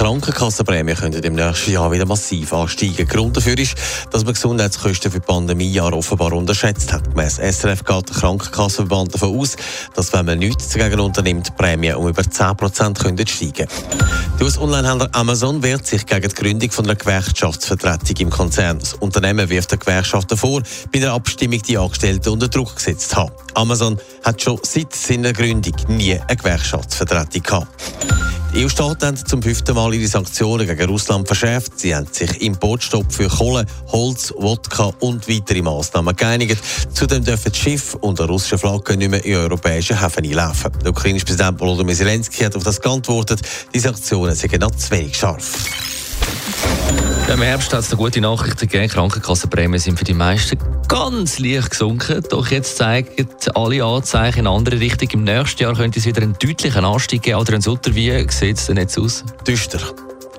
Krankenkassenprämien könnten im nächsten Jahr wieder massiv ansteigen. Grund dafür ist, dass man Gesundheitskosten für die Pandemiejahre offenbar unterschätzt hat. Gemäss SRF geht der Krankenkassenverband davon aus, dass wenn man nichts dagegen unternimmt, die Prämien um über 10% könnten steigen Der US-Onlinehändler Amazon wehrt sich gegen die Gründung von einer Gewerkschaftsvertretung im Konzern. Das Unternehmen wirft der Gewerkschaft vor, bei der Abstimmung die Angestellten unter Druck gesetzt haben. Amazon hat schon seit seiner Gründung nie eine Gewerkschaftsvertretung gehabt. Die EU-Staaten haben zum fünften Mal ihre Sanktionen gegen Russland verschärft. Sie haben sich Importstopp für Kohle, Holz, Wodka und weitere Massnahmen geeinigt. Zudem dürfen Schiffe unter russischer Flagge nicht mehr in europäische Häfen einlaufen. Der ukrainische Präsident Volodymyr Zelensky hat auf das geantwortet, die Sanktionen seien noch zu wenig scharf. Im Herbst hat es gute Nachrichten gegeben. Krankenkassenprämien sind für die meisten ganz leicht gesunken. Doch jetzt zeigen alle Anzeichen in eine andere Richtung. Im nächsten Jahr könnte es wieder einen deutlichen Anstieg geben. Adrian Sutter, wie sieht es denn jetzt aus? Düster.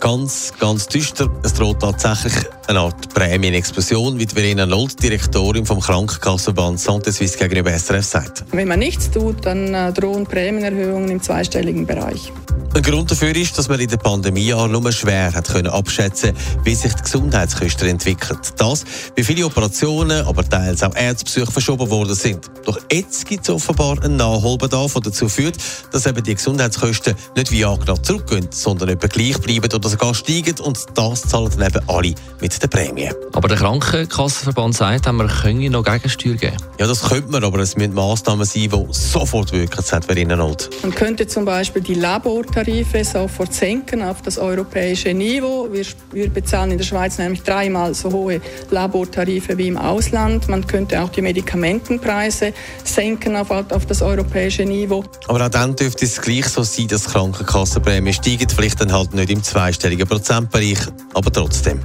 Ganz, ganz düster. Es droht tatsächlich eine Art Prämienexplosion, wie Verena Nold, Direktorin vom Krankenkassenverband Santé Suisse gegenüber SRF sagt. Wenn man nichts tut, dann äh, drohen Prämienerhöhungen im zweistelligen Bereich. Ein Grund dafür ist, dass man in der Pandemie nur schwer hat können abschätzen, wie sich die Gesundheitskosten entwickeln. Das, wie viele Operationen, aber teils auch Ärztebesuche verschoben worden sind. Doch jetzt gibt es offenbar einen Nachholbedarf, der dazu führt, dass eben die Gesundheitskosten nicht wie angenommen zurückgehen, sondern etwa gleich bleiben oder sogar steigen und das zahlen dann eben alle mit der Prämie. Aber der Krankenkassenverband sagt, wir können noch Gegensteuer geben. Ja, das könnte man, aber es müssen Massnahmen sein, die sofort wirken, sagt Verena Not. Man könnte zum Beispiel die Labortarife sofort senken auf das europäische Niveau. Wir, wir bezahlen in der Schweiz nämlich dreimal so hohe Labortarife wie im Ausland. Man könnte auch die Medikamentenpreise senken auf, auf das europäische Niveau. Aber auch dann dürfte es gleich so sein, dass die Krankenkassenprämien steigen, vielleicht dann halt nicht im zweistelligen Prozentbereich, aber trotzdem.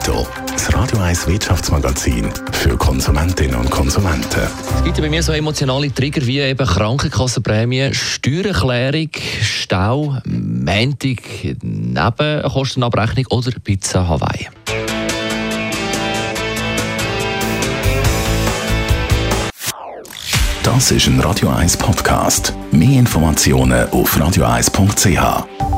Netto, das Radio 1 Wirtschaftsmagazin für Konsumentinnen und Konsumenten. Es gibt ja bei mir so emotionale Trigger wie eben Krankenkassenprämie, Steuererklärung, Stau, Montag, Nebenkostenabrechnung oder Pizza Hawaii. Das ist ein Radio 1 Podcast. Mehr Informationen auf radio1.ch.